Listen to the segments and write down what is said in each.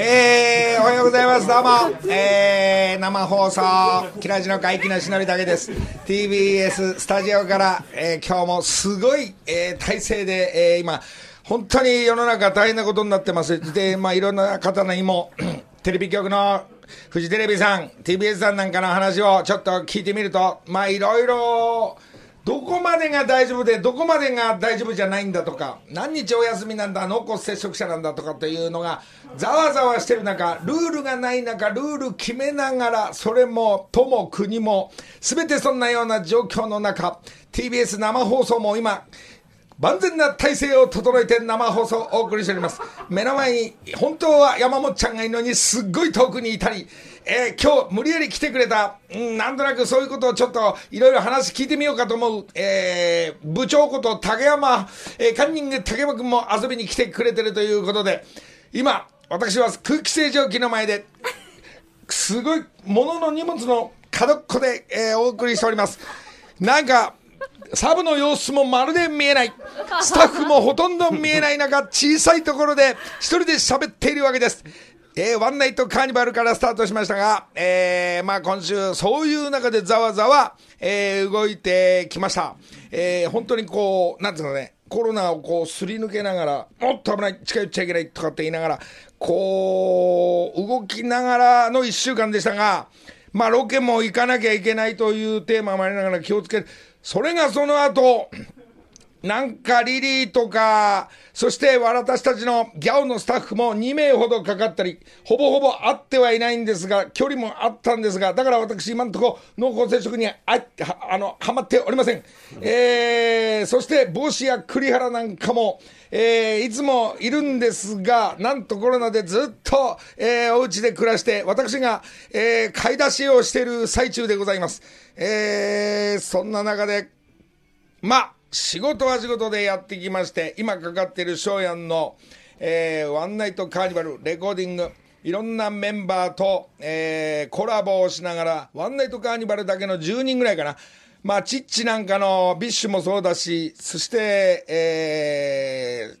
えー、おはようございます。どうも。えー、生放送、キラジの会期のしのりだけです。TBS スタジオから、えー、今日もすごい、えー、体制で、えー、今、本当に世の中大変なことになってます。で、まあ、いろんな方にも、テレビ局のフジテレビさん、TBS さんなんかの話をちょっと聞いてみると、まあ、いろいろ、どこまでが大丈夫で、どこまでが大丈夫じゃないんだとか、何日お休みなんだ、濃厚接触者なんだとかというのが、ざわざわしてる中、ルールがない中、ルール決めながら、それも、都も国も、すべてそんなような状況の中、TBS 生放送も今、万全な体制を整えて生放送をお送りしております。目の前に、本当は山本ちゃんがいるのに、すっごい遠くにいたり、えー、今日無理やり来てくれた、うん、なんとなくそういうことをちょっといろいろ話聞いてみようかと思う、えー、部長こと竹山、えー、カンニング竹山君も遊びに来てくれてるということで、今、私は空気清浄機の前で、すごい、物の荷物の角っこで、えー、お送りしております。なんか、サブの様子もまるで見えない。スタッフもほとんど見えない中、小さいところで一人で喋っているわけです。えー、ワンナイトカーニバルからスタートしましたが、えー、まあ今週、そういう中でざわざわ、えー、動いてきました。えー、本当にこう、なんていうかね、コロナをこうすり抜けながら、もっと危ない、近寄っちゃいけないとかって言いながら、こう、動きながらの一週間でしたが、まあロケも行かなきゃいけないというテーマもありながら気をつける。それがその後、なんかリリーとか、そして私たちのギャオのスタッフも2名ほどかかったり、ほぼほぼ会ってはいないんですが、距離もあったんですが、だから私今のところ濃厚接触にああの、はまっておりません。えー、そして帽子や栗原なんかも、えー、いつもいるんですが、なんとコロナでずっと、えー、お家で暮らして、私が、えー、買い出しをしている最中でございます。えー、そんな中で、まあ、仕事は仕事でやってきまして、今かかっている翔やんの、えー、ワンナイトカーニバル、レコーディング、いろんなメンバーと、えー、コラボをしながら、ワンナイトカーニバルだけの10人ぐらいかな。まあ、チッチなんかのビッシュもそうだし、そして、え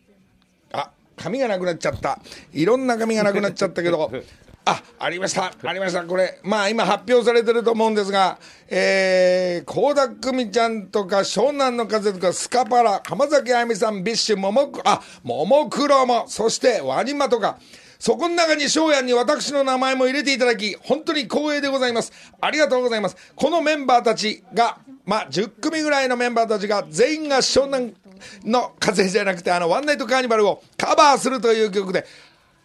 ー、あ、紙がなくなっちゃった。いろんな紙がなくなっちゃったけど、あ、ありました。ありました。これ、まあ今発表されてると思うんですが、えー、倖田來未ちゃんとか湘南乃風とかスカパラ、浜崎あゆみさん、 BiSH、ももク、あ、ももクロも、そして WANIMA とか、そこの中に翔やんに私の名前も入れていただき、本当に光栄でございます。ありがとうございます。このメンバーたちが、まあ、10組ぐらいのメンバーたちが、全員が湘南の風じゃなくて、あの、ワンナイトカーニバルをカバーするという曲で、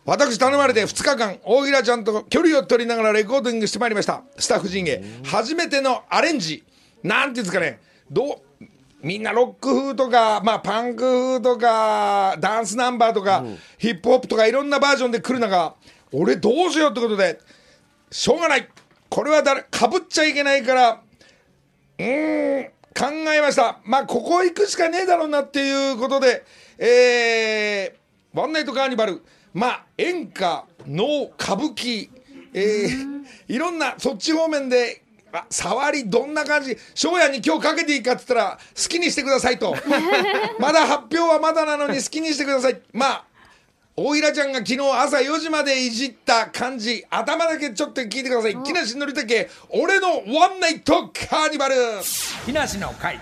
私頼まれて2日間、大平ちゃんと距離を取りながらレコーディングしてまいりました。スタッフ陣へ。初めてのアレンジ。なんていうんですかね。どう、みんなロック風とか、まあパンク風とか、ダンスナンバーとか、うん、ヒップホップとかいろんなバージョンで来る中、俺どうしようってことで、しょうがない。これは誰、かぶっちゃいけないから、うーん、考えました。まあここ行くしかねえだろうなっていうことで、えー、ワンナイトカーニバル、まあ演歌能歌舞伎、えー、いろんなそっち方面であ触りどんな感じ？翔也に今日かけていいかって言ったら好きにしてくださいと。まだ発表はまだなのに好きにしてください。まあ大平ちゃんが昨日朝4時までいじった感じ。頭だけちょっと聞いてください。木梨憲武俺のワンナイトカーニバル。木梨の会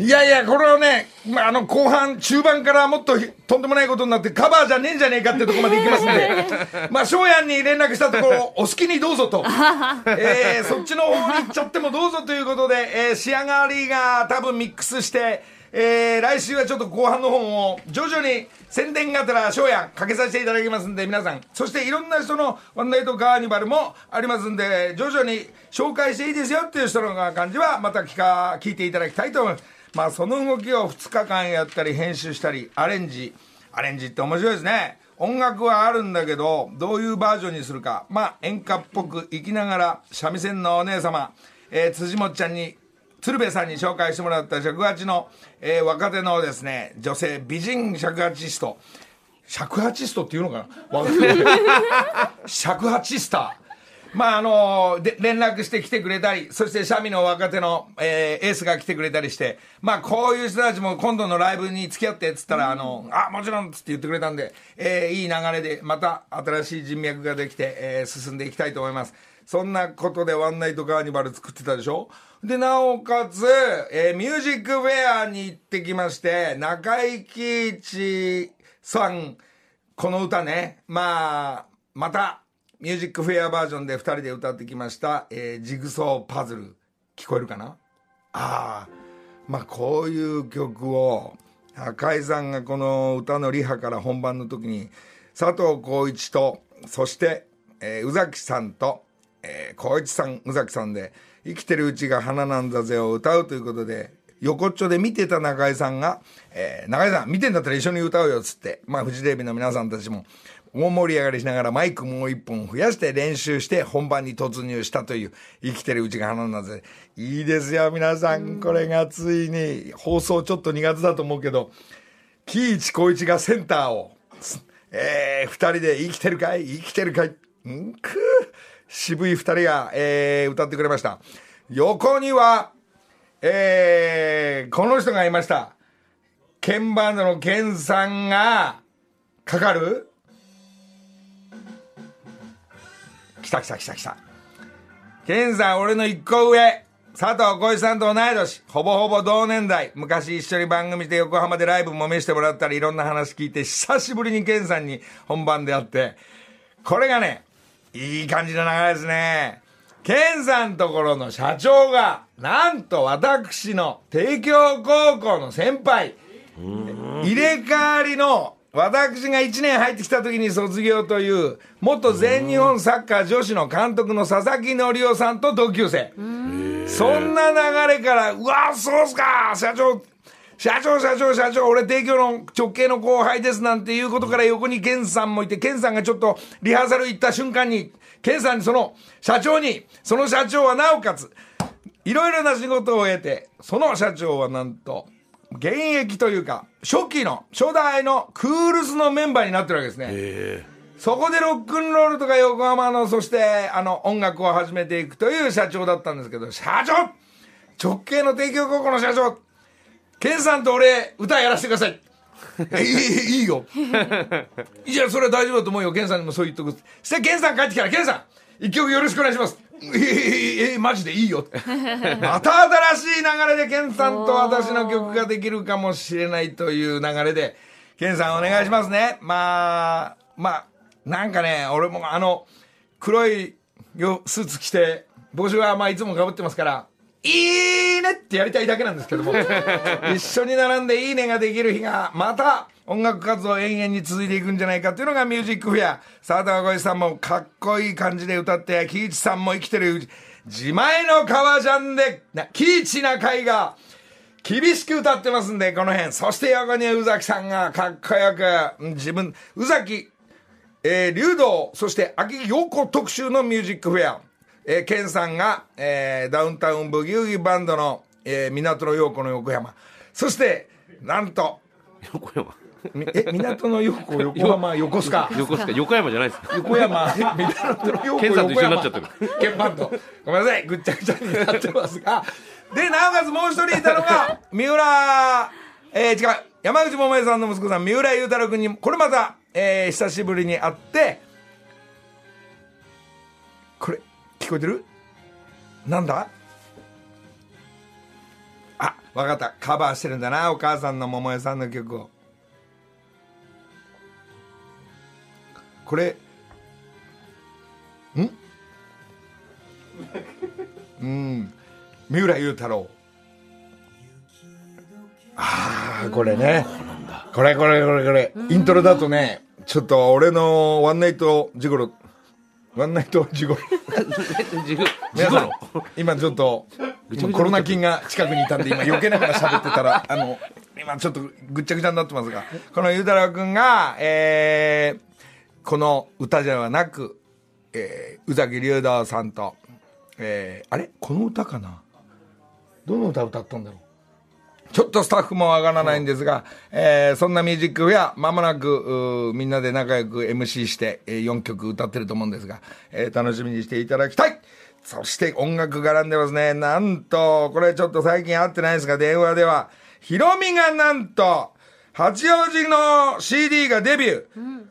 いやいや、これはね、まあ、あの、後半、中盤からもっととんでもないことになって、カバーじゃねえんじゃねえかってとこまで行きますんで、まあ、翔やんに連絡したところ、お好きにどうぞと、えー、そっちの方に行っちゃってもどうぞということで、えー、仕上がりが多分ミックスして、えー、来週はちょっと後半の方も徐々に宣伝がてら翔やんかけさせていただきますんで皆さん。そしていろんな人のワンナイトカーニバルもありますんで徐々に紹介していいですよっていう人の感じはまた聞か聞いていただきたいと思いますまあその動きを2日間やったり編集したりアレンジ。アレンジって面白いですね。音楽はあるんだけどどういうバージョンにするか。まあ演歌っぽく生きながら三味線のお姉様、えー、辻本ちゃんに鶴瓶さんに紹介してもらった尺八の、えー、若手のですね女性美人尺八スト尺八ストっていうのかな？尺八スターまああので連絡して来てくれたりそしてシャミの若手の、えーエースが来てくれたりしてまあこういう人たちも今度のライブに付き合ってっつったら、あのあもちろんっつって言ってくれたんで、えーいい流れでまた新しい人脈ができて、えー進んでいきたいと思います。そんなことでワンナイトカーニバル作ってたでしょ？で、なおかつ、えーミュージックフェアに行ってきまして、中井貴一さん、この歌ね、まあ、また、ミュージックフェアバージョンで2人で歌ってきました、えージグソーパズル、聞こえるかな？ああ、まあこういう曲を、赤井さんがこの歌のリハから本番の時に、佐藤浩一と、そして、えー宇崎さんと、えー、浩一さん、宇崎さんで、生きてるうちが花なんだぜを歌うということで、横っちょで見てた中井さんが、えー中井さん見てんだったら一緒に歌うよっつって、まあフジテレビの皆さんたちも大盛り上がりしながらマイクもう一本増やして練習して本番に突入したという生きてるうちが花なんだぜ。いいですよ皆さん。これがついに放送ちょっと苦手だと思うけど、喜一光一がセンターを、えー、二人で生きてるかい生きてるかいんく渋い二人が、えー、歌ってくれました。横には、えー、この人がいました。鍵盤のケンさんが、かかる来た来た来た来た。ケンさん、俺の一個上。佐藤浩市さんと同い年。ほぼほぼ同年代。昔一緒に番組で横浜でライブも見せてもらったり、いろんな話聞いて、久しぶりにケンさんに本番で会って、これがね、いい感じの流れですね。ケンさんところの社長が、なんと私の帝京高校の先輩、入れ替わりの私が1年入ってきた時に卒業という元全日本サッカー女子の監督の佐々木則夫さんと同級生。そんな流れからうわそうっすか社長社長社長社長俺帝京の直系の後輩ですなんていうことから横に健さんもいて健さんがちょっとリハーサル行った瞬間に健さんにその社長にその社長はなおかついろいろな仕事を得て、その社長はなんと、現役というか、初期の、初代のクールスのメンバーになってるわけですね。そこでロックンロールとか横浜の、そして、あの、音楽を始めていくという社長だったんですけど、社長直系の帝京高校の社長ケンさんと俺、歌やらせてください。いい、いいよ。いや、それは大丈夫だと思うよ。ケンさんにもそう言っとく。そして、ケンさん帰ってきたら、ケンさん、一曲よろしくお願いします。ええええマジでいいよ。また新しい流れで、ケンさんと私の曲ができるかもしれないという流れで、ケンさんお願いしますね。まあ、まあ、なんかね、俺もあの、黒いよスーツ着て、帽子はまあいつも被ってますから、いいねってやりたいだけなんですけども、一緒に並んでいいねができる日が、また音楽活動延々に続いていくんじゃないかっていうのがミュージックフェア。沢田浩さんもかっこいい感じで歌って、喜一さんも生きてる、自前の革ジャンで、な喜一な会が、厳しく歌ってますんで、この辺。そして横に宇崎さんがかっこよく、自分、宇崎、えー、竜道、そして秋陽子特集のミュージックフェア。えー、ケンさんが、えー、ダウンタウンブギウギバンドの、えー、港の陽子の横山。そして、なんと、横山。みえ、港の陽子、横浜、横須賀？横須賀、横山じゃないです。横山、港の陽子、ケンさんと一緒になっちゃってる鍵盤と。ごめんなさい、ぐっちゃぐちゃになってますが。で、なおかつもう一人いたのが、三浦、えー、違う、山口百恵さんの息子さん、三浦雄太郎君に、これまた、えー、久しぶりに会って、これ、聞こえてる？なんだ？あ、わかった。カバーしてるんだな、お母さんの桃江さんの曲を。これ、ん？うん。三浦雄太郎。ああ、これね。これこれこれこれ。イントロだとね、ちょっと俺のワンナイトジゴロ、ワンナイトジゴロ。ジグ、ジ 皆さん。今ちょっと、コロナ菌が近くにいたんで、今避けながら喋ってたら、あの、今ちょっとぐっちゃぐちゃになってますが、このゆうたろうくんが、えー、この歌ではなく、えー、宇崎竜道さんと、えー、あれ？この歌かな？どの歌歌ったんだろう？ちょっとスタッフも上がらないんですが、えーそんなミュージックフェア、まもなく、みんなで仲良く MC して、え4曲歌ってると思うんですが、えー楽しみにしていただきたい。そして音楽絡んでますね。なんと、これちょっと最近会ってないですが、電話では、ヒロミがなんと、八王子の CD がデビュー。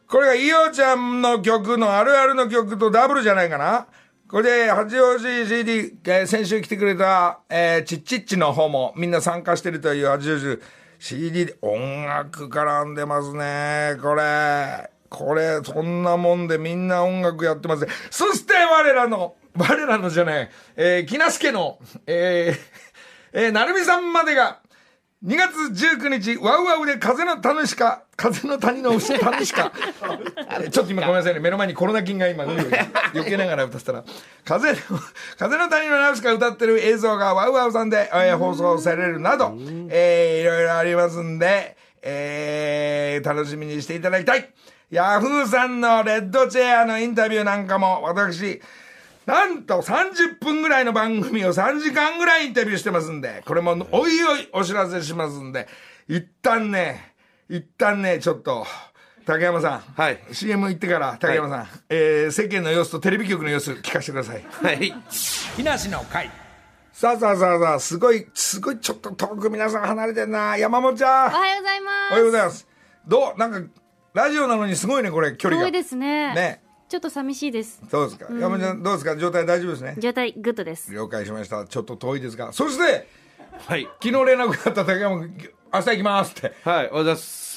これがイオちゃんの曲のあるあるの曲とダブルじゃないかな。これで、八王子 CD、えー先週来てくれた、えー、チッチッチの方もみんな参加してるという八王子 CD で音楽絡んでますね。これ。これ、そんなもんでみんな音楽やってますね。そして我らの、我らのじゃない、えー、木梨家の、えー、えー、なるみさんまでが、2月19日、ワウワウで風の谷しか、風の谷の牛 谷しか、ちょっと今ごめんなさいね、目の前にコロナ菌が今、うん避けながら歌ってたら、風の、風の谷のナウシカ歌ってる映像がワウワウさんで、えー放送されるなど、えーいろいろありますんで、えー楽しみにしていただきたい。ヤフーさんのレッドチェアのインタビューなんかも、私、なんと30分ぐらいの番組を3時間ぐらいインタビューしてますんで、これもおいおいお知らせしますんで、一旦ね、一旦ね、ちょっと、竹山さん、はい CM 行ってから竹山さん、えー世間の様子とテレビ局の様子聞かせてください。はい。木梨の会。さあさあさあさあ、すごい、すごいちょっと遠く皆さん離れてんな。山本ちゃん。おはようございます。おはようございます。どう？なんか、ラジオなのにすごいね、これ、距離が。遠いですね。ね。ちょっと寂しいです。そうですか。山本ちゃん、どうですか？状態大丈夫ですね？状態グッドです。了解しました。ちょっと遠いですが。そして、はい。昨日連絡があった竹山君、明日行きますって。はい。おはようございます。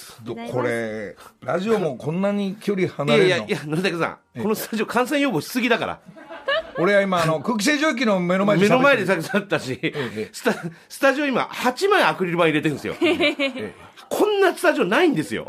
これ、ラジオもこんなに距離い離れるの？やいやいや、野竹さん、このスタジオ感染予防しすぎだから。俺は今、あの、空気清浄機の目の前で 目の前でさっきだったし、スタ、スタジオ今、8枚アクリル板入れてるんですよ。ええこんなスタジオないんですよ。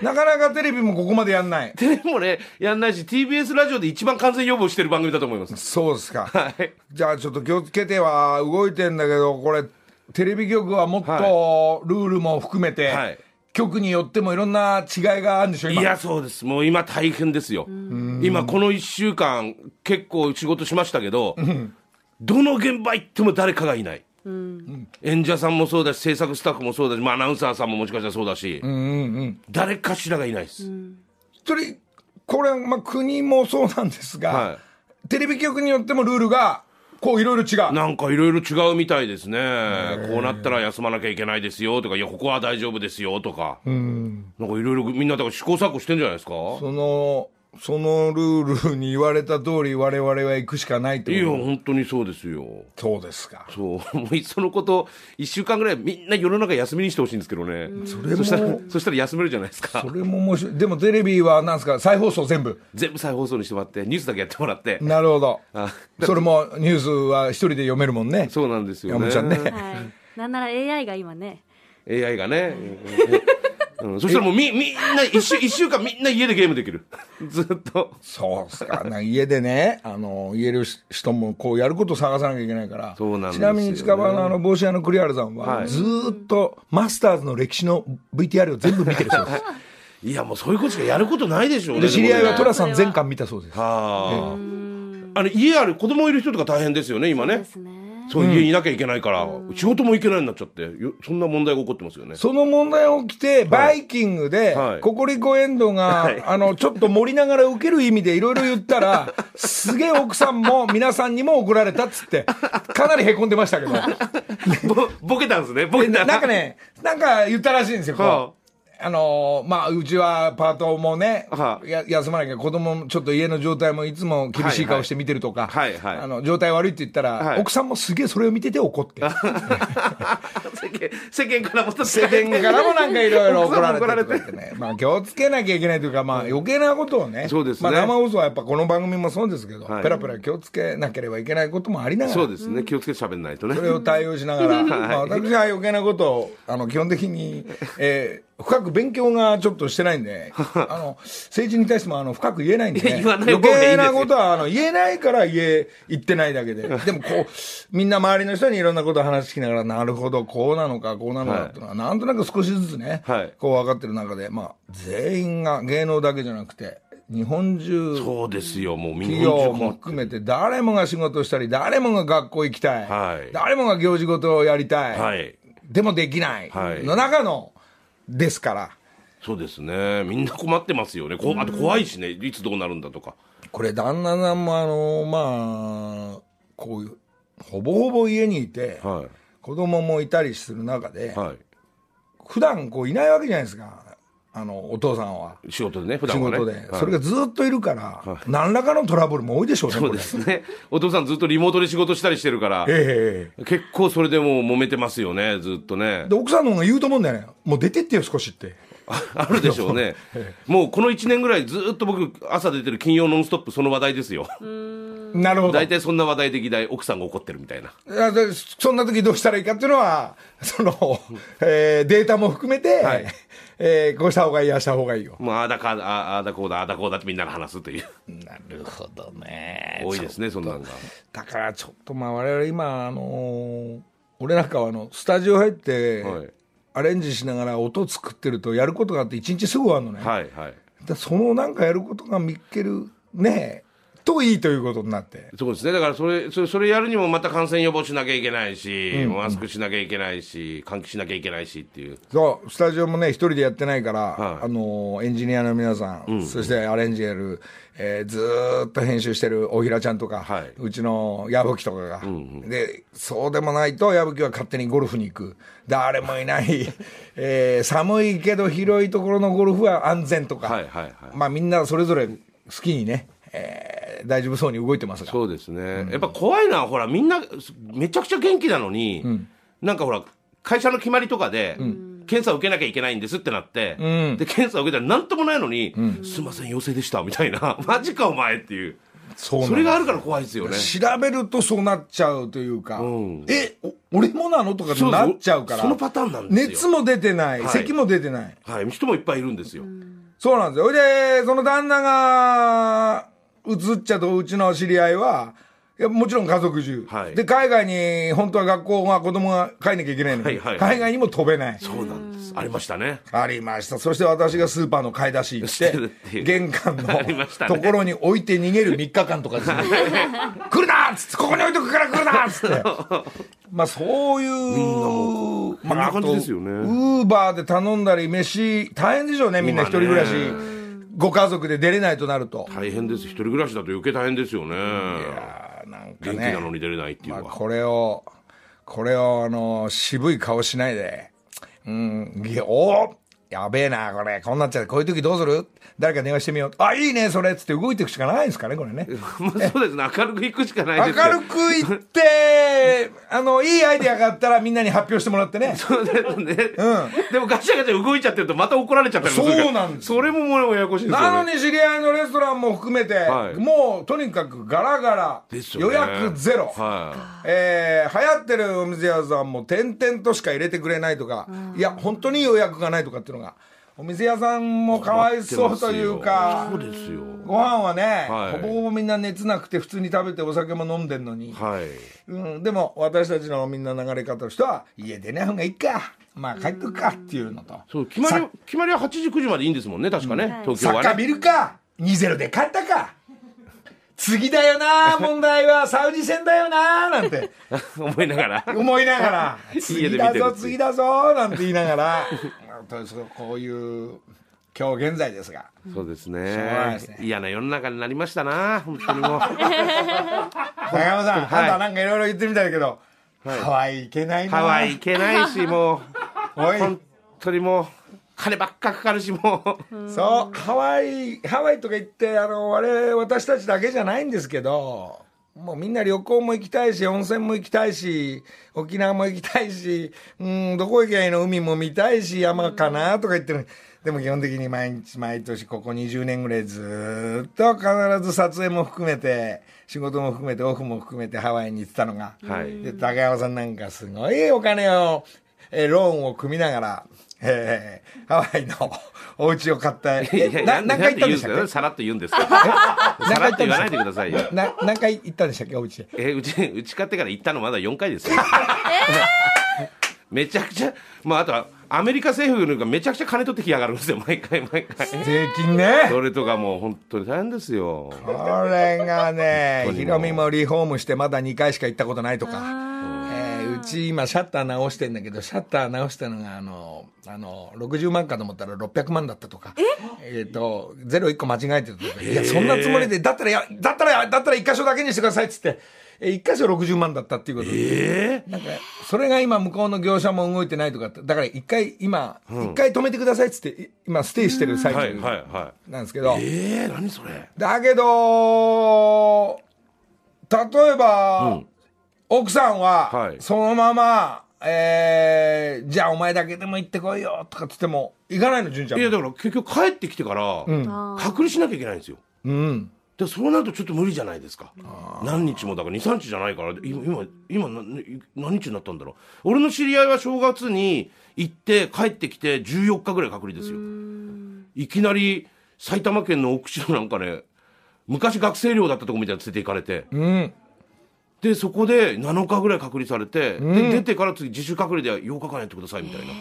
るなかなかテレビもここまでやんない。テレビもね、やんないし、TBS ラジオで一番感染予防してる番組だと思います。そうですか。はい。じゃあちょっと気をつけては動いてんだけど、これ、テレビ局はもっとルールも含めて、はい局によってもいろんな違いがあるんでしょ、今。いや、そうです。もう今大変ですよ。今この1週間、結構仕事しましたけど、どの現場行っても誰かがいない。演者さんもそうだし、制作スタッフもそうだし、まあ、アナウンサーさんももしかしたらそうだし、誰かしらがいないです。それ、これ、まあ、国もそうなんですが、はテレビ局によってもルールが、こういろいろ違う。なんかいろいろ違うみたいですね。こうなったら休まなきゃいけないですよとか、いや、ここは大丈夫ですよとか。なんかいろいろみんなだから試行錯誤してんじゃないですか？その、そのルールに言われた通り我々は行くしかないっていや、こと本当にそうですよ。そうですか。そう。もういっそのこと、一週間ぐらいみんな世の中休みにしてほしいんですけどね。それもしたら、そしたら休めるじゃないですかそ。れも面白い。でもテレビはなんですか、再放送全部？全部再放送にしてもらって、ニュースだけやってもらって。なるほど。あ それもニュースは一人で読めるもんね。そうなんですよね。山ちゃんね。はい。なんなら AI が今ね。AI がね。うん、そしたらもうみ、みんな、一週、一週間みんな家でゲームできる。ずっと。そうっすか。な家でね、あの、言える人もこうやることを探さなきゃいけないから。そうなんですねなみに近場のあの帽子屋の栗原さんは、はいずーっとマスターズの歴史の VTR を全部見てるそうです。いや、もうそういうことしかやることないでしょうね。で、知り合いは寅さん全巻見たそうです。はあ。あの、家ある子供いる人とか大変ですよね、今ねで。すね。そう、家にいなきゃいけないから、仕事も行けないようになっちゃって、よそんな問題が起こってますよね。その問題起きて、バイキングでは、い。ココリコエンドが、あの、ちょっと盛りながら受ける意味でいろいろ言ったら、すげえ奥さんも皆さんにも怒られたっつって、かなりへこんでましたけど。ぼ、ボケたんですね、ボケた。なんかね、なんか言ったらしいんですよ、こう。はあのーまあ、うちはパートもね、はや休まなきゃ子供もちょっと家の状態もいつも厳しい顔して見てるとか、はいはいあの、状態悪いって言ったら、はい奥さんもすげえそれを見てて怒って。世間、世間からも世間からもなんかいろいろ怒られててね。まあ気をつけなきゃいけないというか、まあ余計なことをね。そうですねまあ生放送はやっぱこの番組もそうですけど、はいペラペラ気をつけなければいけないこともありながら。そうですね、気をつけて喋んないとねそ。れを対応しながら、まあ、私は余計なことを、あの、基本的に、えー深く勉強がちょっとしてないんで、あの、政治に対しても、あの、深く言えないんで、ね、言わない余計なことは、あの、言えないから言え、言ってないだけで。でも、こう、みんな周りの人にいろんなことを話聞きながら、なるほど、こうなのか、こうなのかっていうのは、なんとなく少しずつね、はい。こう分かってる中で、まあ、全員が芸能だけじゃなくて、日本中、そうですよ、もう企業も含めて誰もが仕事したり誰もが学校行きたい、はい。誰もが行事事をやりたい、はい。でもできない。はい。の中の、ですから、そうですね。みんな困ってますよね。こあと怖いしね。いつどうなるんだとか。これ、旦那さんも、あのまあ、こういう、ほぼほぼ家にいて、は子供もいたりする中で、い。は普段こういないわけじゃないですか、あのお父さんは。い。仕事でね、普仕段はね。事で、はいそれがずっといるから、何らかのトラブルも多いでしょうね、そうですね。お父さんずっとリモートで仕事したりしてるから、え結構それでもう揉めてますよね、ずっとねえ。で奥さんの方が言うと思うんだよね、もう出てってよ、少しって。あるでしょうね。もうこの1年ぐらいずっと僕、朝出てる金曜ノンストップその話題ですよ。なるほど。大体そんな話題で議題、奥さんが怒ってるみたいな。そんな時どうしたらいいかっていうのは、その、えーデータも含めて、はいえーこうした方がいい、ああした方がいいよ。もうああだか、ああだこうだ、ああだこうだってみんなが話すという。なるほどね多いですね、そんなんが。だからちょっとまあ我々今、あのー俺なんかはあのスタジオ入って、はいアレンジしながら音作ってるとやることがあって一日すぐ終わるのね、はいはい。でそのなんかやることが見っけるねといいということになって。そうですね。だからそれ、それ、それやるにもまた感染予防しなきゃいけないし、マスクしなきゃいけないし、換気しなきゃいけないしっていう。そう。スタジオもね一人でやってないから、はい。あのーエンジニアの皆さん、そしてアレンジやる、えーずーっと編集してる大平ちゃんとか、はい。うちの矢吹とかが、でそうでもないと矢吹は勝手にゴルフに行く。誰もいない、えー寒いけど広いところのゴルフは安全とか、はいはいはい。まあみんなそれぞれ好きにね、えー大丈夫そうに動いてますが。そうですね、やっぱ怖いのは、ほら、みんな、めちゃくちゃ元気なのに、なんかほら、会社の決まりとかで、検査を受けなきゃいけないんですってなって、で検査を受けたらなんともないのに、すいません、陽性でしたみたいな、マジかお前っていう、そうそれがあるから怖いですよね。調べるとそうなっちゃうというか、ん。えお俺もなのとかなっちゃうからそのパターンなんですよ。熱も出てない、はい。咳も出てない。はい、人もいっぱいいるんですよ。そうなんですよ。ほいでその旦那がうつっちゃとうちの知り合いはいやもちろん家族中、はいで海外に本当は学校が子供が帰んなきゃいけないのに、はいはいはい海外にも飛べないそうなんです。ありましたね。ありました。そして私がスーパーの買い出し行っして玄関の ところに置いて逃げる3日間とかですね。来るなっつって、ここに置いとくから来るなっつって。まあそういう、こんな感じですよねウーバーで頼んだり、飯、大変でしょうね、みんな一人暮らし今。ご家族で出れないとなると。大変です。一人暮らしだと余計大変ですよね。あーなんか元気ねなのに出れないっていうのは。まあこれを、これを、あの、渋い顔しないで、うん、いやおーやべえな、これ。こんなっちゃう。こういう時どうする？誰か電話してみよう。あ、いいね、それ。つって動いていくしかないんですかね、これね。まあそうですね。明るくいくしかない明ですけどるく言って、あの、いいアイデアがあったらみんなに発表してもらってね。そうですね。んでもガチャガチャ動いちゃってるとまた怒られちゃったりそうなんですそれももうややこしいですよね。なのに知り合いのレストランも含めて、はいもうとにかくガラガラ、ね予約ゼロ。はえー流行ってるお店屋さんも点々としか入れてくれないとか、いや、本当に予約がないとかっていうのが、お店屋さんもかわいそうというかそう、ですよ。ご飯はね、はいほぼほぼみんな熱なくて普通に食べてお酒も飲んでんのに、はい。うん、でも私たちのみんな流れ方としては、家出ない方がいいか、まあ帰っとくかっていうのと、そう、決まり、決まりは8時、9時までいいんですもんね、確かね、東京サッカーはね。見るか、2-0で勝ったか。次だよな 問題は。サウジ戦だよななんて。思いながら。思いながら。家 次だぞ次だぞなんて言いながら。こういう今日現在ですが。そうですね。嫌な世の中になりましたな、本当にもう。高山さん、はい。あんたなんかいろいろ言ってみたいけど、ハワイ行けないな。ハワイ行けないし、もおう、本当にもう、金ばっかかかるし、もう。そうハワイハワイとか行ってあの我々私たちだけじゃないんですけどもうみんな旅行も行きたいし温泉も行きたいし沖縄も行きたいしうんどこ行けばいいの？海も見たいし山かなとか言ってる。でも基本的に毎日毎年ここ20年ぐらいずーっと必ず撮影も含めて仕事も含めてオフも含めてハワイに行ってたのが、はい。で高山さんなんかすごいお金を、えーローンを組みながら、えーハワイの お家を買った。何回行ったんでしたっけ？さらっと言うんですか さらっと言わないでくださいよ。な何回行ったんでしたっけ？お家で。えうち、うち買ってから行ったのまだ4回ですよ。めちゃくちゃ、まあ、あとは、アメリカ政府がめちゃくちゃ金取ってきやがるんですよ、毎回毎回。税金ね。それとかもう本当に大変ですよ。これがねヒロミもリフォームしてまだ2回しか行ったことないとか、えーうち今シャッター直してんだけど、シャッター直したのが、あの、あの、60万かと思ったら600万だったとか。え？っ、と、ゼロ1個間違えてるとか。いや、そんなつもりで、だったらや、だったら、だったら1箇所だけにしてくださいっつって、え、1箇所60万だったっていうことで。えなんか、それが今向こうの業者も動いてないとかって、だから一回今、一、回止めてくださいっつって、い今ステイしてる最えはい中はいはなんですけど、い。ええ何それ？だけど、例えば、うん奥さんはは、いそのまま、えー、じゃあお前だけでも行ってこいよとかっつっても、行かないの、純ちゃんも。いやだから結局帰ってきてから、うん。隔離しなきゃいけないんですよ。うん。でそうなるとちょっと無理じゃないですか何日もだから23日じゃないから今今何日になったんだろう俺の知り合いは正月に行って帰ってきて14日ぐらい隔離ですよいきなり埼玉県の奥地のなんかね昔学生寮だったとこみたいなの連れて行かれてうん。でそこで7日ぐらい隔離されて、うん。で出てから次自主隔離で8日間やってくださいみたいな。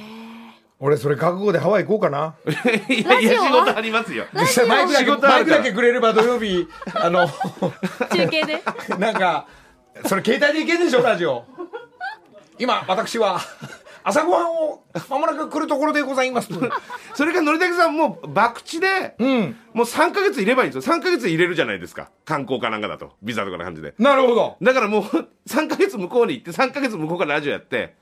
俺、それ覚悟でハワイ行こうかな。いやいや仕事ありますよ。実際マイクだけ、マイクだけくれれば土曜日、あの、中継で？なんか、それ携帯でいけんでしょ、ラジオ。今、私は、朝ごはんをまもなく来るところでございます。それからのりたけさんもう博打で、うん。もう3ヶ月いればいいんですよ。3ヶ月入れるじゃないですか。観光かなんかだと。ビザとかの感じで。なるほど。だからもう 3ヶ月向こうに行って、3ヶ月向こうからラジオやって、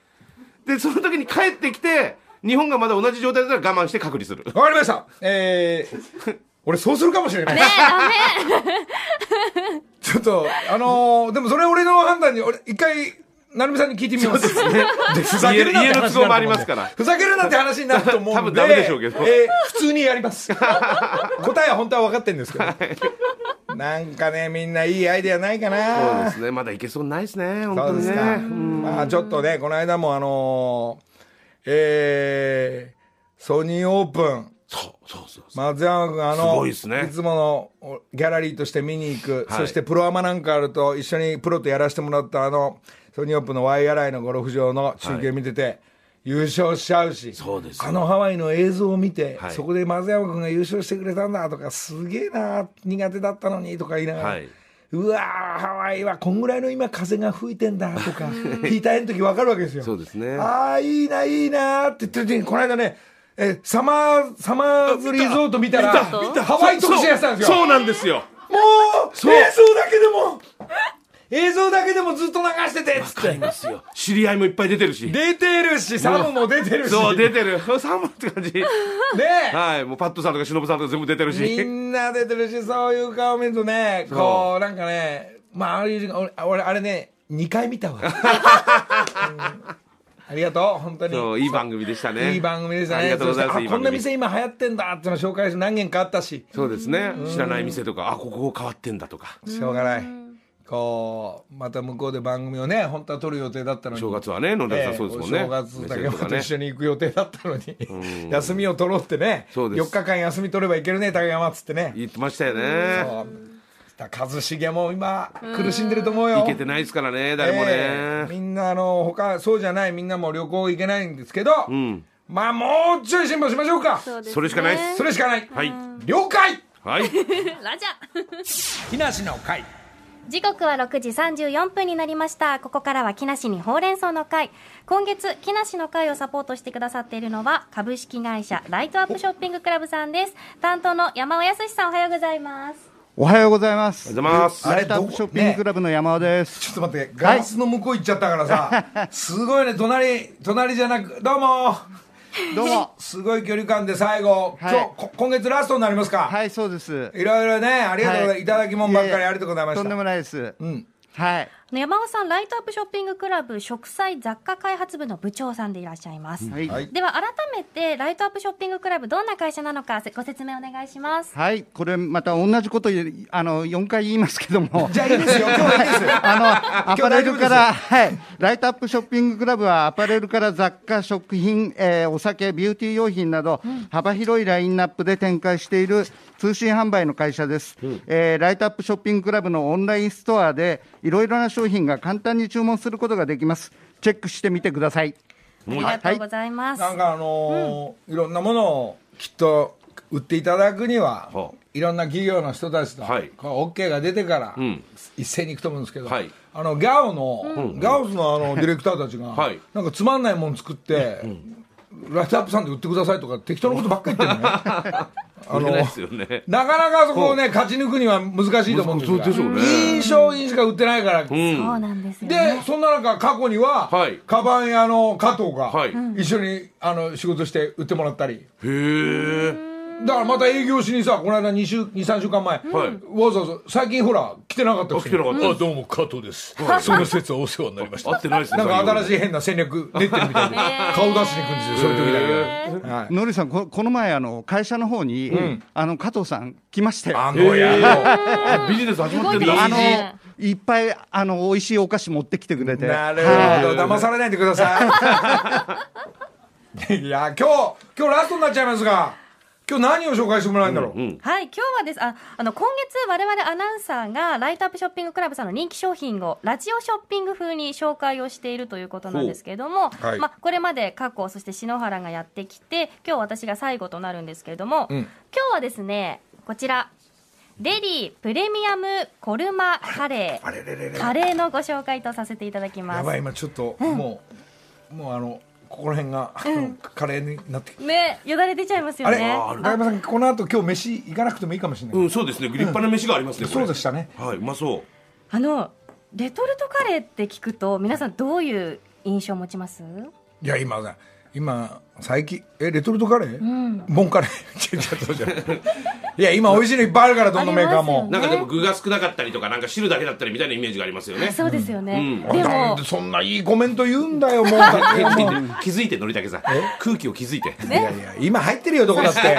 で、その時に帰ってきて、日本がまだ同じ状態だったら我慢して隔離する。わかりました。えー、俺そうするかもしれない。ねえダメちょっと、あのーでもそれ俺の判断に、俺、一回、なるみさんに聞いてみます。ですねでふざける家の話都合もありますからふざけるなって話になると思うんで。多分ダメでしょうけどえー普通にやります。答えは本当は分かってるんですけど。なんかね、みんないいアイデアないかそうなですね。まだいけそうにないですね。本当にね。そうですか。うんまあちょっとね、この間もあのーえー、ソニーオープン、そうそうそうそう。松山君あすのごいっすねつものおギャラリーとして見に行く、はいそしてプロアマなんかあると一緒にプロとやらせてもらったあのソニーオープンのワイアライのゴルフ場の中継見てて、優勝しちゃうしそうですよ。あのハワイの映像を見て、はい。そこで松山君が優勝してくれたんだとかすげえな苦手だったのにとか言いながら、はい。うわーハワイはこんぐらいの今風が吹いてんだとか 聞いた絵の時分かるわけですよ。そうですね。ああ、いいな、いいなって言ってる時に、この間ね、え、サマー、サマーズリゾート見た。ら、見た。見ハワイ特集やってたんですよ。そうなんですよ。もう、そう。映像だけでも、映像だけでもずっと流してて、つわかりって。ますよ。知り合いもいっぱい出てるし。出てるし、サムも出てるし。そう、出てる。サムって感じ。ねはい。もうパットさんとか忍さんとか全部出てるみし。んな出てるし、そういう顔見るとね、こう、なんかね、まあ、あれ、俺、俺あれね、2回見たわ。うんありがとう、本当に。そう、いい番組でしたね。いい番組でしたね。ありがとうございます。そしてあこんな店今流行ってんだっていうの紹介して何軒かあったし、そうですね。知らない店とか、あ、ここ変わってんだとか。しょうがない。こう、また向こうで番組をね、本当は撮る予定だったのに。正月はね、野田さんそうですもんね。お正月だけまた一緒に行く予定だったのに、休みを取ろうってね、そうです4日間休み取ればいけるね、竹山っつってね。言ってましたよそね。一茂も今、苦しんでると思うよ。いけてないですからね、誰もね。ええみんなあの他そうじゃないみんなも旅行行けないんですけど、うん。まあもうちょい辛抱しましょうかそねそれしかないそれしかない、はい。了解はい。ラジャ木梨の会時刻は6時34分になりましたここからは木梨にほうれん草の会今月木梨の会をサポートしてくださっているのは株式会社ライトアップショッピングクラブさんです担当の山尾康さんおはようございますおはようございます。おはようございます。あれライトアップショッピングクラブの山尾です。ちょっと待ってガラスの向こう行っちゃったからさ、すごいね隣隣じゃなくどうも どうも。すごい距離感で最後、はい今日こ今月ラストになりますか、はい、そうです。い、ろいろねありがとうございます、はいい、ただきもんばっかりありがとうございましたとんでもないです。うんはい。山尾さんライトアップショッピングクラブ植栽雑貨開発部の部長さんでいらっしゃいます、はい。はい。では改めてライトアップショッピングクラブどんな会社なのかご説明お願いします。はい、これまた同じこと言うあの4回言いますけども。じゃあいいですよ今日はいいですよ あの アパレルから、はい、ライトアップショッピングクラブはアパレルから雑貨、食品、えーお酒、ビューティー用品など、幅広いラインナップで展開している通信販売の会社です、えーライトアップショッピングクラブのオンラインストアで、いろいろな商品が簡単に注文することができます。チェックしてみてください。ありがとうございます、なんかあのーいろんなものをきっと売っていただくには、はあいろんな企業の人たちと、はい。こう OK が出てから、ん。一斉に行くと思うんですけど、はい。あのギャオの、ギャオスのあのディレクターたちが、はい。なんかつまんないもん作って、ライトアップさんで売ってくださいとか適当なことばっかり言ってるね あ売れないですよね。なかなかそこをね勝ち抜くには難しいと思うんですよそうでしょうね。いい商品しか売ってないから、うん。そうなんですよでね。そんな中過去には、はい。カバン屋の加藤が、はい。一緒にあの仕事して売ってもらったり。へえだからまた営業しにさこの間2週23週間前、はい。わざわざ最近ほら来てなかったあ来てなかった。あどうも加藤です、その説はお世話になりました。合ってないですね。なんか新いしい変な戦略練ってるみたいで 顔出しに行くんですよそういう時だけ、はい、のりさんこ、この前あの、会社の方に、あの加藤さん来ましたよ。あの野郎あビジネス始まってんだ。あのねいっぱいあの美味しいお菓子持ってきてくれて、なるほはい。ど騙されないでください。いや今日今日ラストになっちゃいますが今日何を紹介してもらえるんだろう、うんはい、今日はです。ああの今月、我々アナウンサーがライトアップショッピングクラブさんの人気商品をラジオショッピング風に紹介をしているということなんですけれども、はい。まあ、これまで過去、そして篠原がやってきて、今日私が最後となるんですけれども、うん。今日はですね、こちら、デリープレミアムコルマカレー、カレーのご紹介とさせていただきます。やば。い今ちょっと、もうもうあのここら辺が、あのカレーになってね、よだれ出ちゃいますよあれね。中山さんこの後今日飯行かなくてもいいかもしれない、うんそうですね。立派な飯がありますねこれ。そうでしたね。はいうまそう。あのレトルトカレーって聞くと皆さんどういう印象を持ちます？いや今さ今最近えレトルトカレー、ボンカレー？いいや今美味しいのいっぱいあるからどんどんメーカーも。ねなんかでも具が少なかったりとかなんか汁だけだったりみたいなイメージがありますよね。そうですよね、うん。でもなんでそんないいコメント言うんだよもう。気づいてのりたけさん空気を気づいて。いやいや今入ってるよどこだって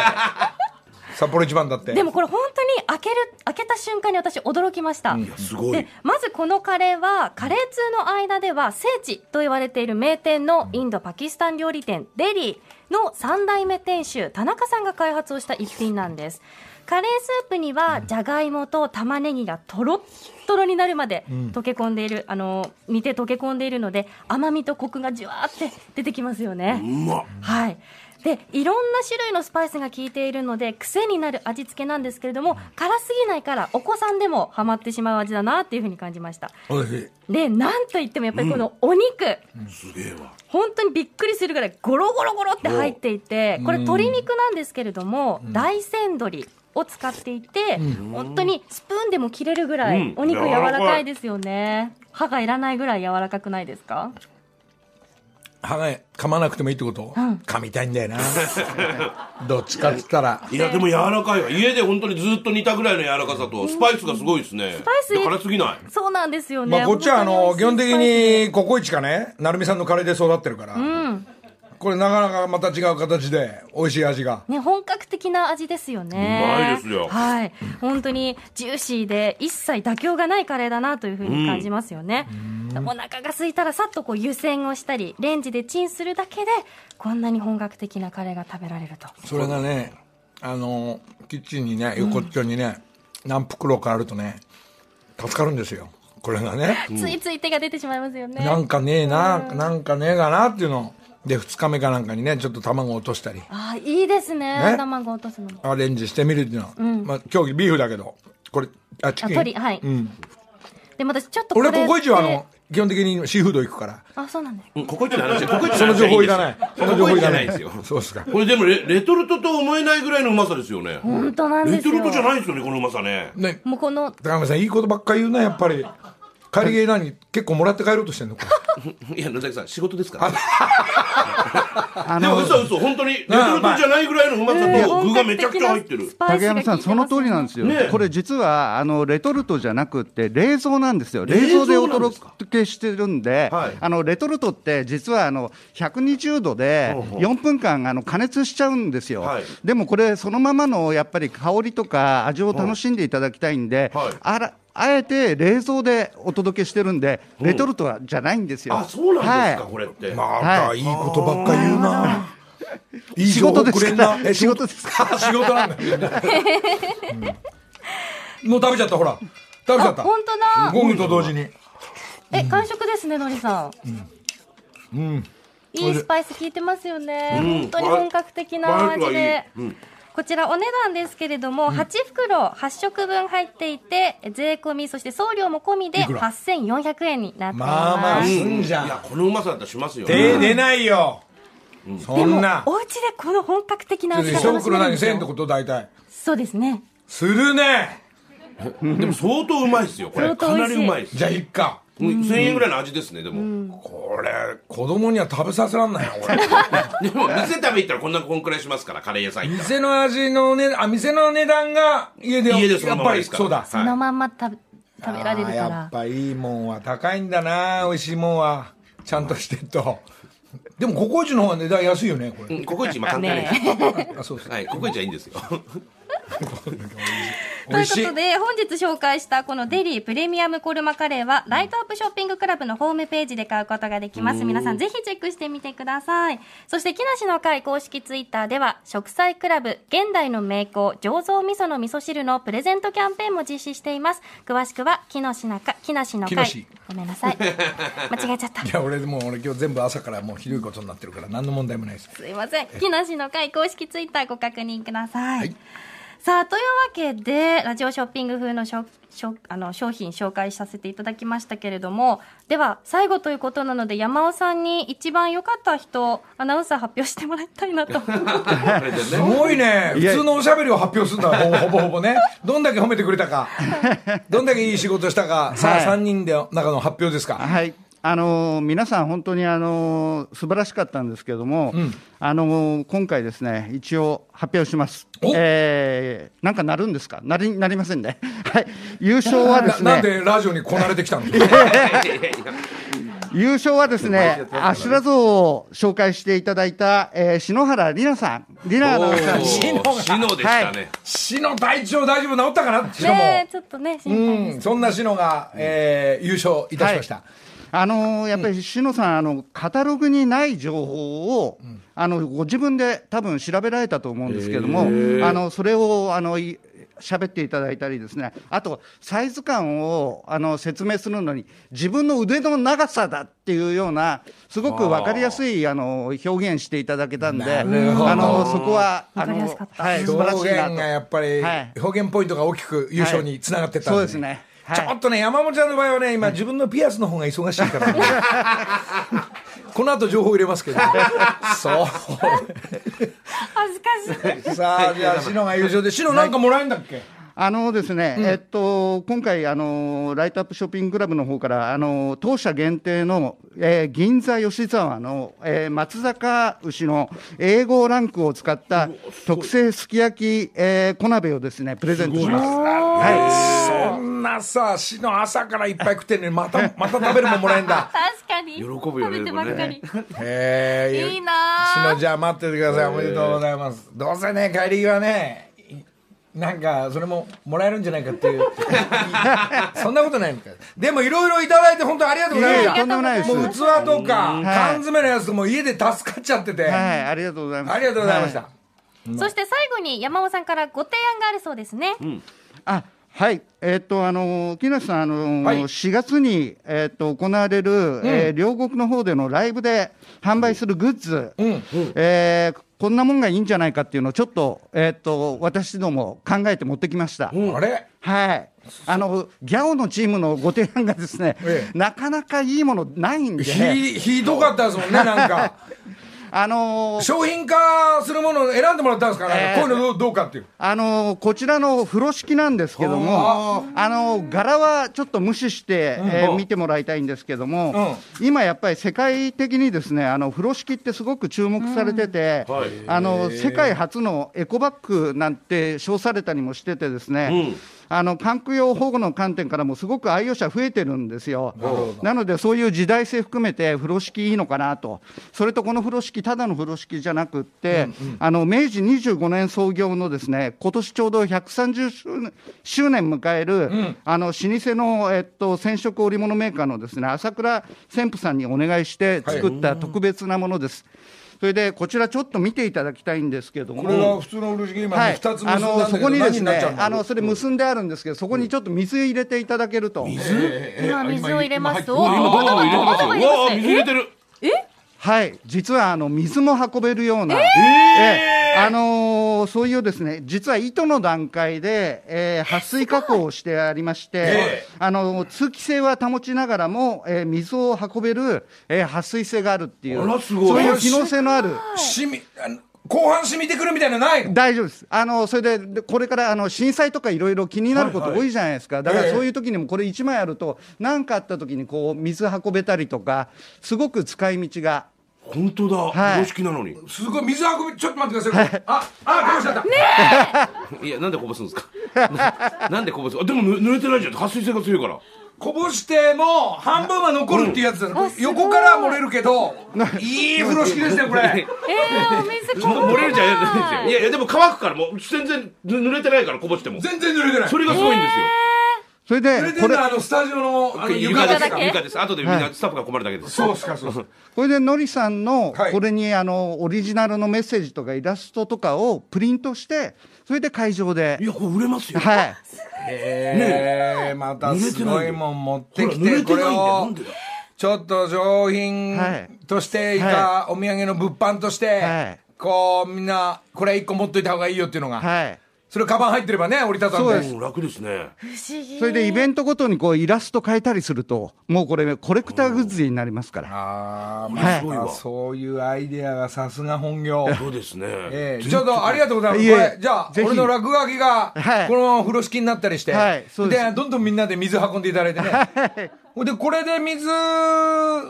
札幌一番だって。でもこれ本当に開ける開けた瞬間に私驚きました、いやすごい。でまずこのカレーはカレー通の間では聖地と言われている名店のインドパキスタン料理店デリーの3代目店主田中さんが開発をした一品なんです。カレースープにはじゃがいもと玉ねぎがとろっとろになるまで溶け込んでいる、あの煮て溶け込んでいるので甘みとコクがじゅわーって出てきますよね、うまっはい。で、いろんな種類のスパイスが効いているので、癖になる味付けなんですけれども、辛すぎないから、お子さんでもハマってしまう味だなっていうふうに感じました。で、なんといってもやっぱりこのお肉、すげえわ。本当にびっくりするぐらいゴロゴロゴロって入っていて、これ鶏肉なんですけれども、大山鶏を使っていて、本当にスプーンでも切れるぐらいうん。お肉柔らかいですよね。歯がいらないぐらい柔らかくないですか？歯が噛まなくてもいいってこと、噛みたいんだよな。どっちかっつったら。いやでも柔らかいわ。家で本当にずっと煮たぐらいの柔らかさとスパイスがすごいですね。スパイス辛すぎない？そうなんですよね。まあこっちはあの基本的にココイチかね？成美さんのカレーで育ってるから、これなかなかまた違う形で美味しい味がね、本格的な味ですよね。うまいですよはい。本当にジューシーで一切妥協がないカレーだなというふうに感じますよね。お腹が空いたらさっとこう湯煎をしたり、レンジでチンするだけで、こんなに本格的なカレーが食べられると。それがねあのキッチンにね横っちょにね、何袋かあるとね助かるんですよこれがね、ついつい手が出てしまいますよね。なんかねえな、なんかねえかなっていうので2日目かなんかにねちょっと卵を落としたり。ああ、いいですね。ね？卵落とすのも。アレンジしてみるっていうの。は、まあ、今日ビーフだけど。これあチあ、キン？鶏、はい。うん、でも私ちょっと。俺ココイチはあの基本的にシーフード行くから。あ、そうなんです。うんここいちの話ここいちその情報いらない。その情報いらない。ですよ。そうですか。これでもレレトルトと思えないぐらいのうまさですよね。本当なんですよ。レトルトじゃないですよねこのうまさね。ね。もうこの、高山さんいいことばっかり言うなやっぱり帰り際何結構もらって帰ろうとしてんのか いや野崎さん仕事ですから。あのでも嘘嘘本当にレトルトじゃないぐらいのうまさと具がめちゃくちゃ入ってる。竹山さん、その通りなんですよ、ねこれ、実はあのレトルトじゃなくて、冷蔵なんですよ、冷蔵でお届けしてるんで、はい。あのレトルトって、実はあの120度で4分間あの加熱しちゃうんですよ、はい。でもこれ、そのままのやっぱり香りとか味を楽しんでいただきたいんで、はい。あらあえて冷蔵でお届けしてるんで、レトルトはじゃないんですよ。あそうなんですかはい。これって。またいいことばっかり言うな、いい仕事ですか？仕事ですか？仕事なんだ。よ、うん。もう食べちゃったほら。食べちゃあ、った。本当だ。ゴムと同時に。え、完食ですね、のりさん。いいスパイス効いてますよね。うん。本当に本格的な味で。うんこちらお値段ですけれども、8袋8食分入っていて、税込み、そして送料も込みでいくら？8400円になっています。まあまあすんじゃん。いやこのうまさだったらしますよ。手出ないよ、そでもんな、お家でこの本格的な味が一楽しめ袋何1000るんですよ。円ってこと大体。そうですね。するね。でも相当うまいですよこれ。か相当美味しい。なりうまいです。じゃあいっかうん。1000円ぐらいの味ですねでも。これ子供には食べさせらんないよこれ。でも店食べ行ったらこんなこんくらいしますからカレー屋さん行ったら。店の味のねあ店の値段が家で家でそのやっぱままですから。りそうだ。そのまんま食べ食べられるかあーやらっ。ぱいいもんは高いんだな美味しいもんは。ちゃんとしてると。でもココイチの方が値段安いよねこれ。うんココイチ今簡単でねすあそうそう。はいココイチはいいんですよ ということで、本日紹介したこのデリープレミアムコルマカレーは、ライトアップショッピングクラブのホームページで買うことができます。皆さんぜひチェックしてみてください。そして、木梨の会公式ツイッターでは、食材クラブ、現代の名工、醸造味噌の味噌汁のプレゼントキャンペーンも実施しています。詳しくは、木梨の会、木梨の会。ごめんなさい。間違えちゃったい。や俺もう俺今日全部朝からもうひどいことになってるから何の問題もないですすいません。木梨の会公式ツイッターご確認ください。さあ、というわけで、ラジオショッピング風のしょしょあの商品紹介させていただきましたけれども、では、最後ということなので、山尾さんに一番良かった人、アナウンサー発表してもらいたいなと。すごいね。普通のおしゃべりを発表するんだ。ほぼほぼほぼね。どんだけ褒めてくれたか。どんだけいい仕事したか。さあはい。3人で中の発表ですか。はい。あのー皆さん、本当にあのー素晴らしかったんですけれども、あのー今回ですね、一応発表します。お？えー、なんかなるんですか？なりなりませんね。はい。優勝はですな なんね、でラジオにこなれてきたの？優勝はですね、アシュラ像を紹介していただいた、えー篠原里奈さん、里奈アナウンサー。にシノシノでしたね、死の体調大丈夫治ったかな？死のも、ねえ、ちょっとね、心配です。うん。そんなシノが、えー優勝いたしました、あのーやっぱり篠さん、あのカタログにない情報を、あのご自分で多分調べられたと思うんですけども、あのそれをあのい喋っていただいたりですね、あとサイズ感をあの説明するのに、自分の腕の長さだっていうような、すごく分かりやすいあの表現していただけたんで、あのそこはあわかりやのすかった。はい素晴らしい表現なとがやっぱり、はい。表現ポイントが大きく優勝につながってったんそうですね。はいちょっとね、山本ちゃんの場合はね、今、自分のピアスの方が忙しいからね。この後情報入れますけど、そう。恥ずかしい。さあ、じゃあ、シノが優勝で、シノなんかもらえるんだっけ？あのですね、えっと、今回、あの、ライトアップショッピングクラブの方から、あの、当社限定の、えー銀座吉沢の、えー松坂牛の A5 ランクを使った特製すき焼き、えー小鍋をですね、プレゼントします。はそんなさ、シノ朝からいっぱい食ってんのに、また、また食べるもんもらえんだ。確かに。喜ぶよね食べてばっかり。へえ。いいなシぁノじゃあ待っててください。おめでとうございます。どうせね、帰り際ね、いなんか、それももらえるんじゃないかっていう。そんなことないのか。でも、いろいろいただいて、本当ありがとうございました。とんでもないですもう器とか、缶詰のやつとかも家で助かっちゃってて。い、はい、ありがとうございます。ありがとうございました。はそして最後に山尾さんからご提案があるそうですね。あはい、えっと、あの木梨さん、あのはい4月に、えっと行われる、えー両国の方でのライブで販売するグッズ、うん。えーこんなもんがいいんじゃないかっていうのをちょっと、えっと私ども考えて持ってきました。あれ？はい。あの、ギャオのチームのご提案がですね、ええなかなかいいものないんで、ひ、ひどかったですもんね、なんか。あのー商品化するものを選んでもらったんですか、なんかえー。こういうのどうどうかっていう。あのこちらの風呂敷なんですけども、あの柄はちょっと無視して、えー見てもらいたいんですけども、今やっぱり世界的にですねあの風呂敷ってすごく注目されてて、はい。あの世界初のエコバッグなんて称されたりもしててですね、あの用保護の観点からもすごく愛用者増えてるんですよ。なのでそういう時代性含めて風呂敷いいのかなと、それとこの風呂敷ただの風呂敷じゃなくって、あの明治25年創業のですね今年ちょうど130周年周年迎える、あの老舗のえっと染色織物メーカーのですね朝倉専婦さんにお願いして作った特別なものです。それでこちらちょっと見ていただきたいんですけども。これが普通の漆今、はい、2つ結んだあんだけど、のそこにですねあのそれ結んであるんですけど、そこにちょっと水入れていただけると、今水を入れます？と、うわ今どんどん入れてますようわ水入れてるはい、実はあの水も運べるような、ええあのーそういうですね、実は糸の段階で、えー、撥水加工をしてありまして、えあのー通気性は保ちながらも、えー水を運べる、えー、撥水性があるっていう、あらすごいそういう機能性のある。しみ後半染みてくるみたいなのないの？大丈夫です。あの、それで、でこれから、あの、震災とかいろいろ気になること多いじゃないですか。だからええそういう時にもこれ1枚あると、何かあった時にこう、水運べたりとか、すごく使い道が。本当だ、はい。風呂敷なのに。すごい水運びちょっと待ってください、ああこぼしちゃった、い。やなんでこぼすんですかななんでこぼすあでもぬ濡れてないじゃん撥水性が強いからこぼしても半分は残るっていうやつだ、横から漏れるけどいい風呂敷ですねこれえー、お水こぼ漏れるじゃないですよいやいやでも乾くからもう全然ぬ濡れてないからこぼしても全然濡れてないそれがすごいんですよ、それでこれあのスタジオのあの床です床ですか？だけ床です。後でみんなスタッフが困るだけです、そうっすかそうこ れでのりさんのはい。これにあのオリジナルのメッセージとかイラストとかをプリントしてそれで会場で。いやこれ売れますよ。はい。えー、またすごいもん持ってきてこれをちょっと上品はいとしていいか、はお土産の物販として、はい。こうみんなこれ一個持っといた方がいいよっていうのが、はいそれカバン入ってればね折りたたんで。そうです。うん楽ですね。不思議。それでイベントごとにこうイラスト変えたりするともうこれコレクターグッズになりますから。ああ、はい。まあ、そういうアイデアがさすが本業。そうですね、ええ。ちょっとありがとうございます。これ、じゃあ、俺の落書きが、はい。このまま風呂敷になったりして、はいです。どんどんみんなで水運んでいただいてね。ほんで、これで水、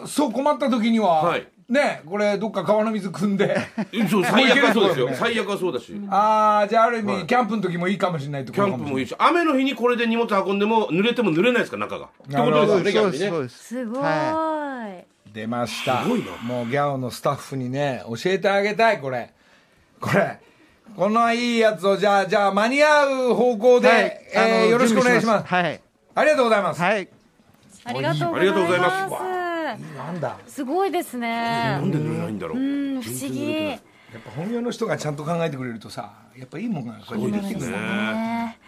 そう困った時には、はいね、これ、どっか川の水汲んで、うんそう最悪はそうですよ。最悪はそうだし。ああ、じゃあある意味、キャンプの時もいいかもしれないってことキャンプもいいし雨の日にこれで荷物運んでも濡れても濡れないですか中が。ってことですよね逆にね。ですごい、は出ました。すごいな。もうギャオのスタッフにね教えてあげたいこれ。これこのいいやつをじゃあじゃあ間に合う方向で、はいえーよろしくお願いします。はい。ありがとうございます、はい。ありがとうございますなんだ。すごいですね。なんで濡れないんだろう。うん不思議。やっぱ本業の人がちゃんと考えてくれるとさやっぱいいもんがこう出てくるねね。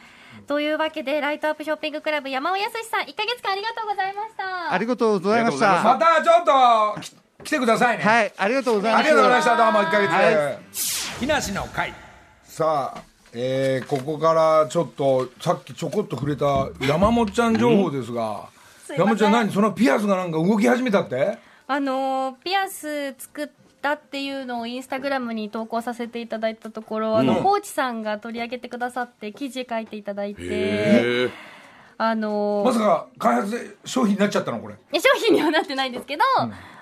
というわけでライトアップショッピングクラブ山尾康さん1か月間ありがとうございました。ありがとうございました。またちょっとき来てくださいね、はいありがとうございますありがとうございました。どうも1ヶ月、は木梨の会。さあえーここからちょっとさっきちょこっと触れた山本ちゃん情報ですが、すいません山本ちゃん何そのピアスがなんか動き始めたって？あのーピアス作ったっていうのをインスタグラムに投稿させていただいたところ、あの、コーチさんが取り上げてくださって、記事書いていただいて、あのーまさか開発で商品になっちゃったのこれ？商品にはなってないんですけど、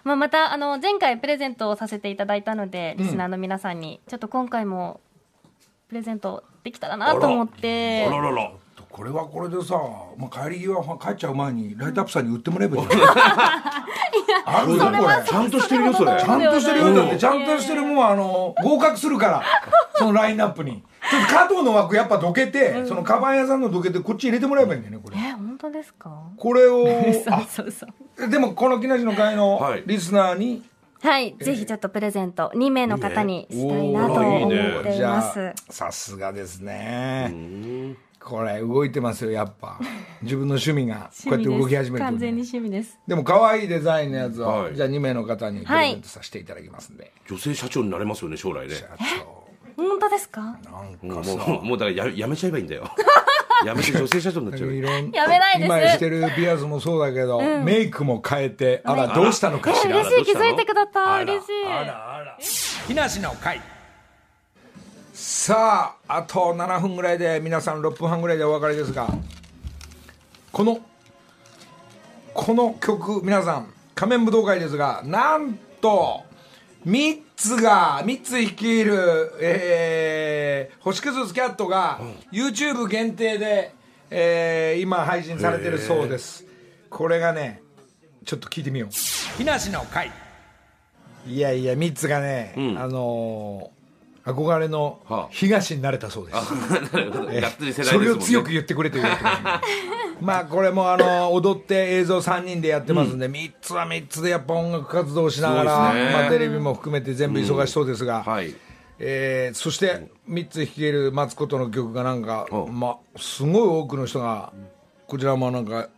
まあ、またあの前回プレゼントをさせていただいたので、リスナーの皆さんにちょっと今回もプレゼントできたらなと思って。あらららこれはこれでさ、まあ、帰り際帰っちゃう前にライトアップさんに売ってもらえばいい あるぞこれ。ちゃんとしてるよそれ。ちゃんとしてるよだって。ちゃんとるしてるもんはあの合格するから。そのラインナップに。ちょっと加藤の枠やっぱどけて、そのカバン屋さんのどけてこっち入れてもらえばいいんだよねこれ。え本当ですか？これを そうそうそう。あでもこの木梨の会のはい。リスナーに、はい、ぜひちょっとプレゼント2名の方にしたいなとおーいい思ねっています。さすがですねこれ動いてますよやっぱ。自分の趣味が こうやって動き始める完全に趣味です。でも可愛いデザインのやつを、はい。じゃあ2名の方にプレゼントさせていただきますんで、女性社長になれますよね将来ね。社本当ですか？長なんかさ。もうもうだからややめちゃえばいいんだよ。やめて女性社長になっちゃうよ。いろんやめないです。今してるピアスもそうだけど、メイクも変えてあらどうしたのかしえら。嬉しい気づいてくださあらい嬉しい。木梨の会さああと7分ぐらいで皆さん6分半ぐらいでお別れですがこのこの曲皆さん仮面武道会ですがなんと3つが3つ率いる、えー、星屑スキャットが YouTube 限定で、えー今配信されてるそうです。これがねちょっと聞いてみよう。木梨の会。いやいや3つがね、ん。あのー憧れのはあ。東になれたそうです、なるほど。がっつり世代ですそもんね。れを強く言ってくれと言われてます。まあこれもあの踊って映像3人でやってますんで、3つは3つでやっぱ音楽活動をしながら、まあ、テレビも含めて全部忙しそうですが、はい。えーそして3つ弾ける松琴の曲がなんか、うん。まあ、すごい多くの人がこちらもなんか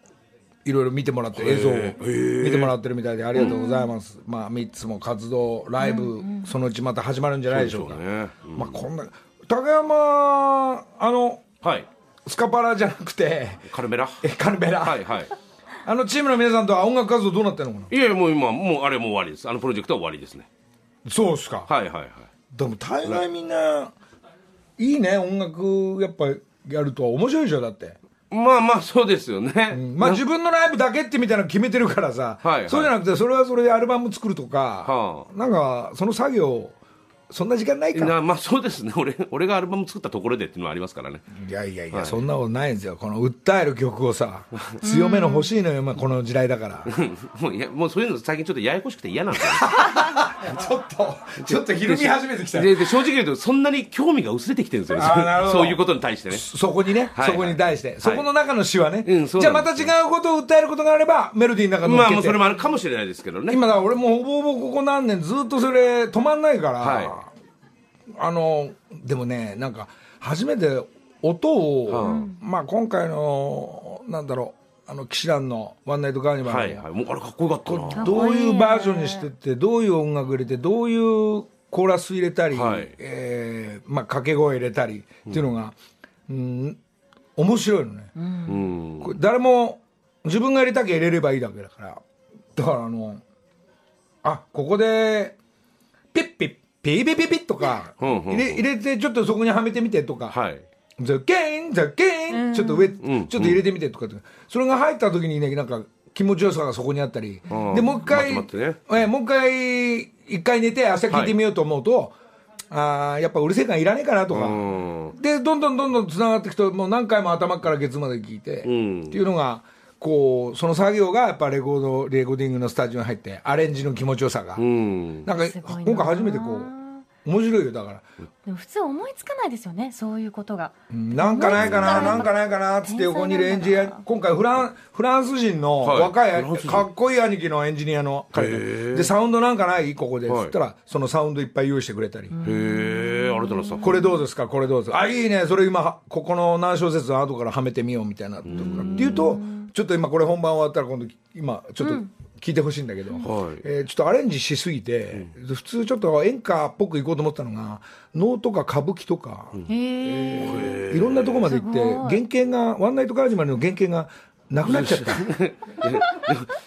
いろいろ見てもらって映像を。見てもらってるみたいでありがとうございます、まあ3つも活動ライブ、そのうちまた始まるんじゃないでしょうか。そうでしょうね。まあこんな高山あのはい。スカパラじゃなくてカルメラ？えカルベラ、はいはい。あのチームの皆さんとは音楽活動どうなってるのかな？いやもう今もうあれもう終わりです。あのプロジェクトは終わりですね。そうっすか。はいはいはい。でも大概みんないいね音楽やっぱやると面白いでしょだってまあまあそうですよね、まあ自分のライブだけってみたいなの決めてるからさ、はいはい。そうじゃなくてそれはそれでアルバム作るとか、はなんかその作業そんな時間ないか。なまあそうですね。俺俺がアルバム作ったところでっていうのはありますからね。いやいやいや、そんなことないんですよ。この訴える曲をさ強めの欲しいのよ、まあ、この時代だから。もういやもうそういうの最近ちょっとややこしくて嫌なんですよちょっと ちょっとひるみ始めてきた。でで正直言うとそんなに興味が薄れてきてるんですよね。あーなるほど。そういうことに対してね。そこにね、はい。そこに対して、い。そこの中の詩はね、うんじゃあまた違うことを訴えることがあればメロディーの中に乗っけてまあもうそれもあるかもしれないですけどね。今だ俺もほぼほぼここ何年ずっとそれ止まんないから、はいあのでもねなんか初めて音を、まあ今回のなんだろうあの騎士団の「ワンナイトカーニバル」はいはい。もうあれかっこよかったな。どういうバージョンにしてってどういう音楽入れてどういうコーラス入れたり、はい。えーまあ、掛け声入れたりっていうのが、うん面白いのね、うん。これ誰も自分が入れたきゃ入れればいいだけだから。だからあのあここでピッピッピーピピピッとかうんうんうん。入れ入れてちょっとそこにはめてみてとか、はい。ザッケンザッケンちょっと上、んちょっと入れてみてとかって。それが入った時にねなんか気持ちよさがそこにあったり、うん。でもう一回、ね。えもう一回一回寝て朝聞いてみようと思うと、あーやっぱうるせえ感いらねえかなとか、うん。でどんどんどんどんつながっていくともう何回も頭からケツまで聞いて、ん。っていうのがこうその作業がやっぱレコードレコーディングのスタジオに入ってアレンジの気持ちよさが、うん。なんか今回初めてこう面白いよだから。でも普通思いつかないですよねそういうことが。なんかないかな、なんかないかなっつって横にいるエンジニア、今回フラン、フランス人のはい。若い、フランス人。かっこいい兄貴のエンジニアの彼で、サウンドなんかないここで。はい。つったら、そのサウンドいっぱい用意してくれたり。へえありがとうございますこれどうですか？これどうですかあ、いいね。それ今、ここの何小節の後からはめてみようみたいなとか。っていうと、ちょっと今これ本番終わったら今度、今、ちょっと聞いてほしいんだけど、はい。えーちょっとアレンジしすぎて、普通ちょっと演歌っぽくいこうと思ったのが、能とか歌舞伎とか、へえいろんなとこまで行って原型がワンナイトカーニバルの原型がなくなっちゃった。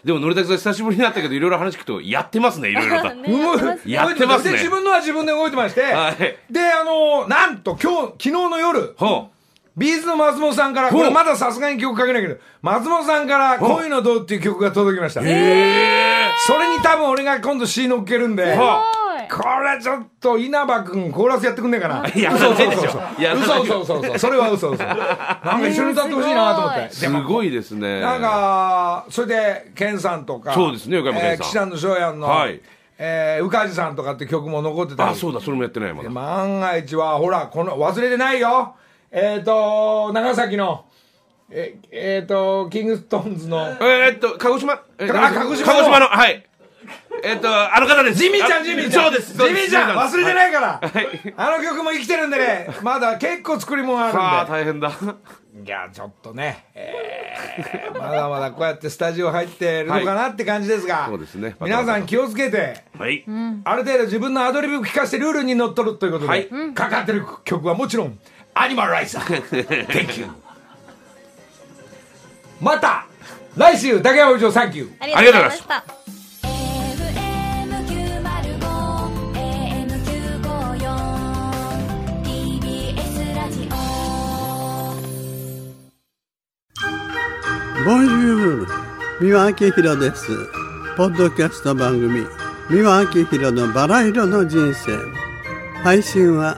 でものりたけさん久しぶりになったけどいろいろ話聞くとやってますね いろいろと。ね動いやってますね。で自分のは自分で動いてまして、はい。であのなんと今日昨日の夜はビーズの松本さんからこれまださすがに曲かけないけど松本さんから「恋のどう」っていう曲が届きました。それに多分俺が今度詞乗っけるんではこれちょっと稲葉君コーラスやってくんねえかな。いや嘘嘘嘘嘘。いや嘘嘘嘘。嘘それは嘘嘘。なんか一緒に歌ってほしいなと思って。すごい。ですね。なんか、それで、ケンさんとか、そうですね横山健さん。えー氣志團の翔やんの、はい。えー宇梶さんとかって曲も残ってたり、あそうだそれもやってないまだ。で万が一は、ほら、この、忘れてないよ、えっ、と、長崎の、えっ、えーと、キングストーンズの、えーっと鹿児島。鹿児島。の鹿児島のはい。えーっとあの方です。ジミーちゃん、あジミーちゃん、そうです。ジミーちゃん、忘れてないから、はい。あの曲も生きてるんでね、まだ結構作り物さああるんで。大変だ。いや、ちょっとね、えーまだまだこうやってスタジオ入ってるのかなって感じですが、そうですね。皆さん気をつけて、はい。ある程度自分のアドリブ聞かせてルールにのっとるということで、はい。かかってる曲はもちろん、アニマルライサー。Thank you. また、来週、竹山部長、サンキュー。ありがとうございました FM905-AM954TBS ラジオボンジュール三輪明宏ですポッドキャスト番組三輪明宏のバラ色の人生配信は